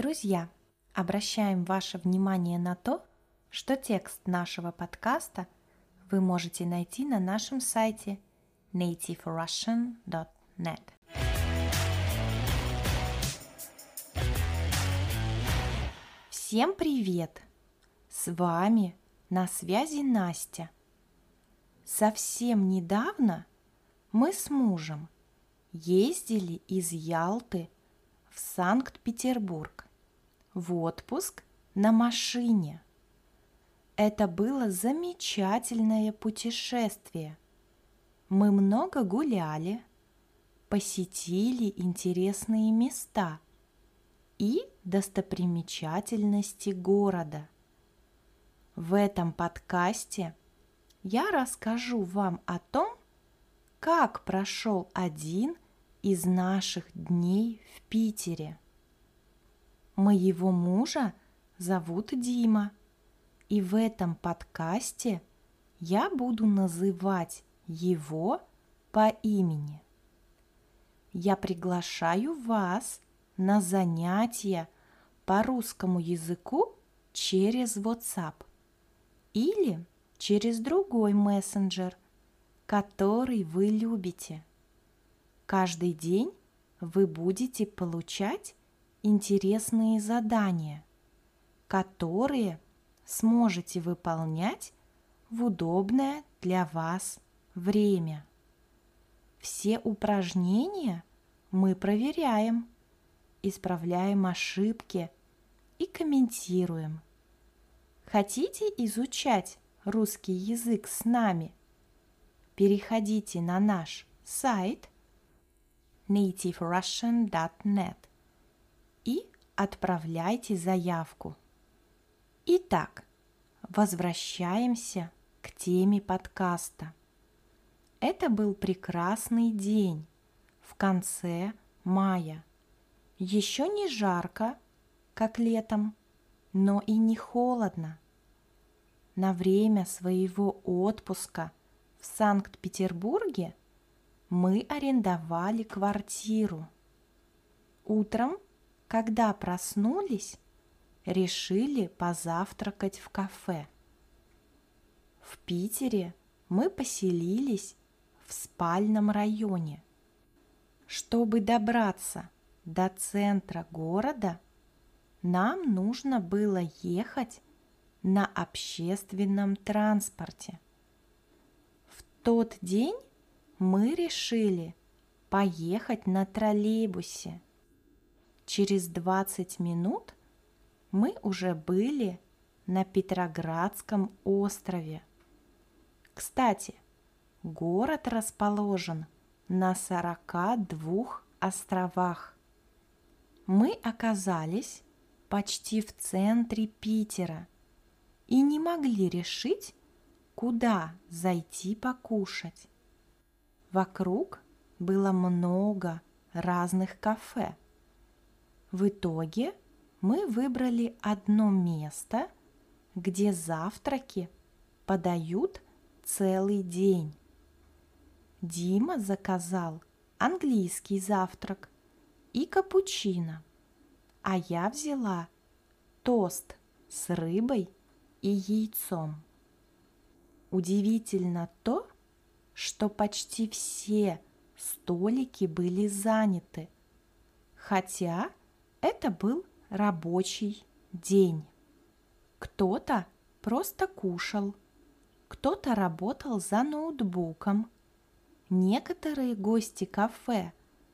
Друзья, обращаем ваше внимание на то, что текст нашего подкаста вы можете найти на нашем сайте nativerussian.net. Всем привет! С вами на связи Настя. Совсем недавно мы с мужем ездили из Ялты в Санкт-Петербург в отпуск на машине. Это было замечательное путешествие. Мы много гуляли, посетили интересные места и достопримечательности города. В этом подкасте я расскажу вам о том, как прошел один из наших дней в Питере. Моего мужа зовут Дима, и в этом подкасте я буду называть его по имени. Я приглашаю вас на занятия по русскому языку через WhatsApp или через другой мессенджер, который вы любите. Каждый день вы будете получать интересные задания, которые сможете выполнять в удобное для вас время. Все упражнения мы проверяем, исправляем ошибки и комментируем. Хотите изучать русский язык с нами? Переходите на наш сайт nativerussian.net отправляйте заявку. Итак, возвращаемся к теме подкаста. Это был прекрасный день в конце мая. Еще не жарко, как летом, но и не холодно. На время своего отпуска в Санкт-Петербурге мы арендовали квартиру. Утром, когда проснулись, решили позавтракать в кафе. В Питере мы поселились в спальном районе. Чтобы добраться до центра города, нам нужно было ехать на общественном транспорте. В тот день мы решили поехать на троллейбусе. Через 20 минут мы уже были на Петроградском острове. Кстати, город расположен на 42 островах. Мы оказались почти в центре Питера и не могли решить, куда зайти покушать. Вокруг было много разных кафе. В итоге мы выбрали одно место, где завтраки подают целый день. Дима заказал английский завтрак и капучино, а я взяла тост с рыбой и яйцом. Удивительно то, что почти все столики были заняты, хотя это был рабочий день. Кто-то просто кушал, кто-то работал за ноутбуком. Некоторые гости кафе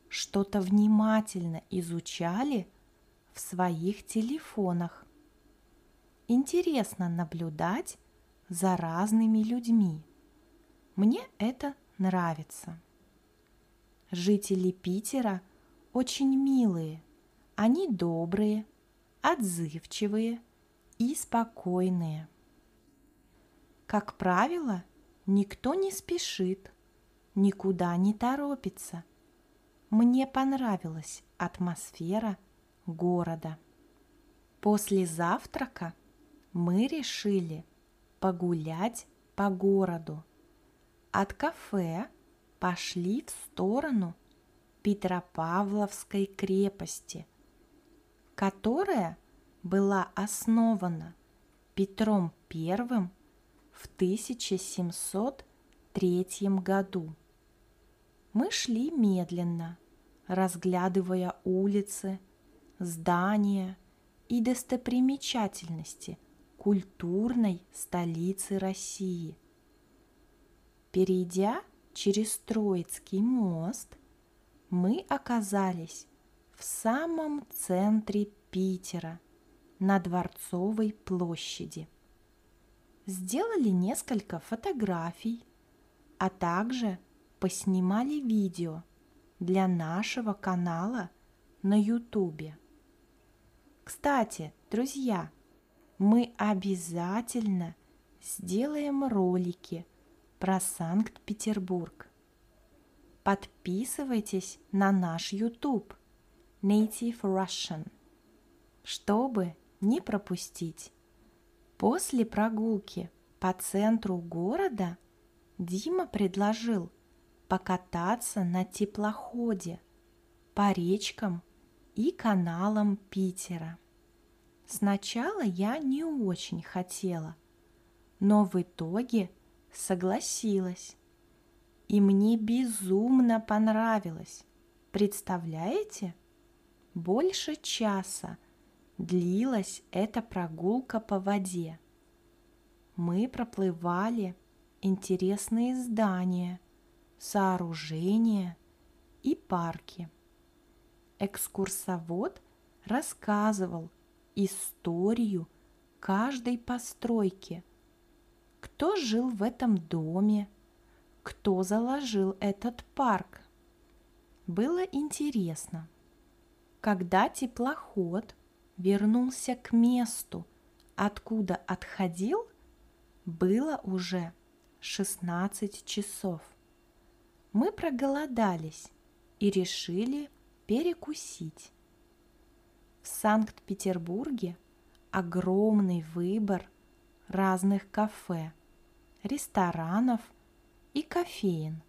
что-то внимательно изучали в своих телефонах. Интересно наблюдать за разными людьми. Мне это нравится. Жители Питера очень милые. Они добрые, отзывчивые и спокойные. Как правило, никто не спешит, никуда не торопится. Мне понравилась атмосфера города. После завтрака мы решили погулять по городу – от кафе пошли в сторону Петропавловской крепости. Которая была основана Петром I в 1703 году. Мы шли медленно, разглядывая улицы, здания и достопримечательности культурной столицы России. Перейдя через Троицкий мост, мы оказались в самом центре Питера, на Дворцовой площади. Сделали несколько фотографий, а также поснимали видео для нашего канала на Ютубе. Кстати, друзья, мы обязательно сделаем ролики про Санкт-Петербург. Подписывайтесь на наш YouTube Native Russian, чтобы не пропустить. После прогулки по центру города Дима предложил покататься на теплоходе по речкам и каналам Питера. Сначала я не очень хотела, но в итоге согласилась. И мне безумно понравилось. Представляете? Больше часа длилась эта прогулка по воде. Мы проплывали интересные здания, сооружения и парки. Экскурсовод рассказывал историю каждой постройки, кто жил в этом доме, кто заложил этот парк. Было интересно. Когда теплоход вернулся к месту, откуда отходил, было уже 16 часов. Мы проголодались и решили перекусить. В Санкт-Петербурге огромный выбор разных кафе, ресторанов и кофеин.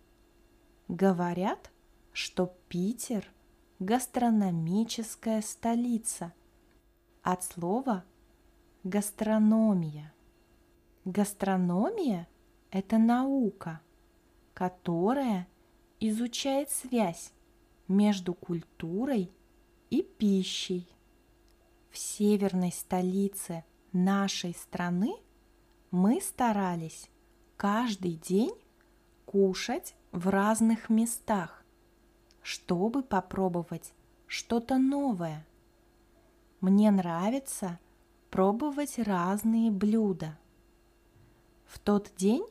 Говорят, что Питер – гастрономическая столица – от слова гастрономия. Гастрономия – это наука, которая изучает связь между культурой и пищей. В северной столице нашей страны мы старались каждый день кушать в разных местах, чтобы попробовать что-то новое – мне нравится пробовать разные блюда. В тот день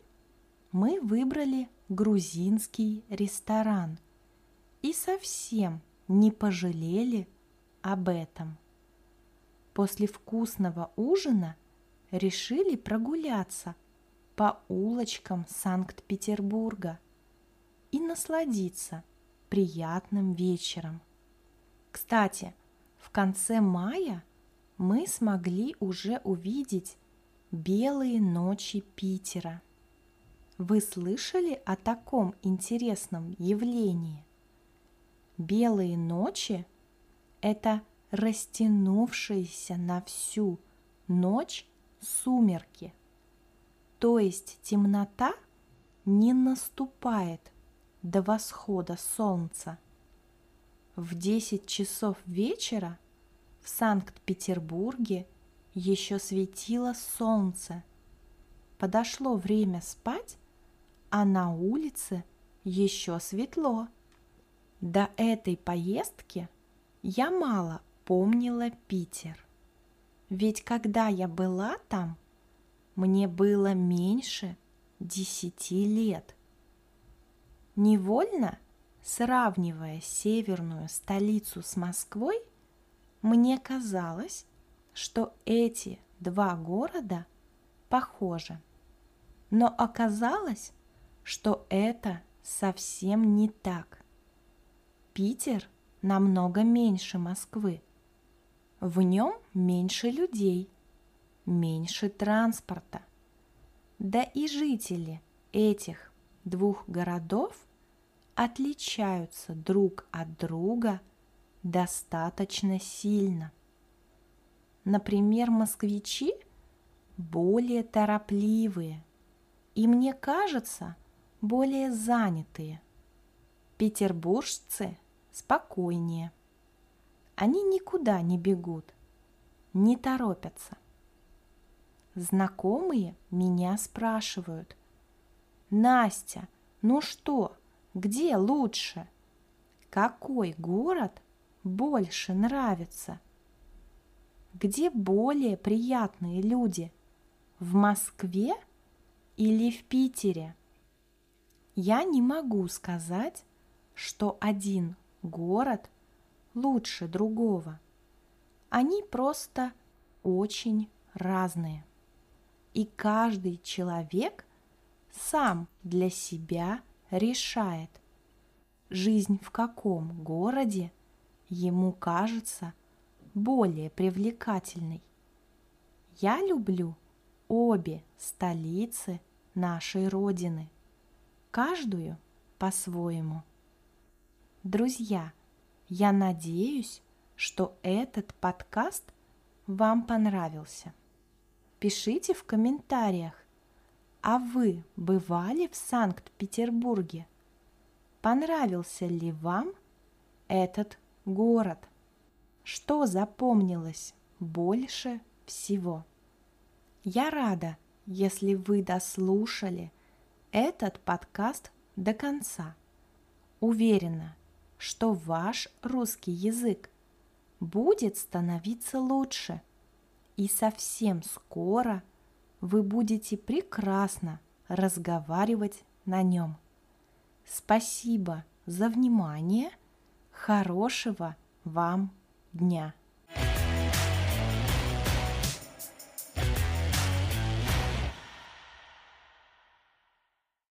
мы выбрали грузинский ресторан и совсем не пожалели об этом. После вкусного ужина решили прогуляться по улочкам Санкт-Петербурга и насладиться приятным вечером. Кстати, в конце мая мы смогли уже увидеть белые ночи Питера. Вы слышали о таком интересном явлении? Белые ночи – это растянувшиеся на всю ночь сумерки. То есть темнота не наступает до восхода солнца – в 10 часов вечера в Санкт-Петербурге еще светило солнце. Подошло время спать, а на улице еще светло. До этой поездки я мало помнила Питер. Ведь когда я была там, мне было меньше десяти лет. Невольно Сравнивая северную столицу с Москвой, мне казалось, что эти два города похожи. Но оказалось, что это совсем не так. Питер намного меньше Москвы. В нем меньше людей, меньше транспорта. Да и жители этих двух городов отличаются друг от друга достаточно сильно. Например, москвичи более торопливые и, мне кажется, более занятые. Петербуржцы спокойнее. Они никуда не бегут, не торопятся. Знакомые меня спрашивают, «Настя, ну что, где лучше? Какой город больше нравится?» Где более приятные люди? В Москве или в Питере? Я не могу сказать, что один город лучше другого. Они просто очень разные. И каждый человек сам для себя решает, жизнь в каком городе ему кажется более привлекательной. Я люблю обе столицы нашей Родины, каждую по-своему. Друзья, я надеюсь, что этот подкаст вам понравился. Пишите в комментариях, а вы бывали в Санкт-Петербурге? Понравился ли вам этот город? Что запомнилось больше всего? Я рада, если вы дослушали этот подкаст до конца. Уверена, что ваш русский язык будет становиться лучше, и совсем скоро вы будете прекрасно разговаривать на нем. Спасибо за внимание. Хорошего вам дня!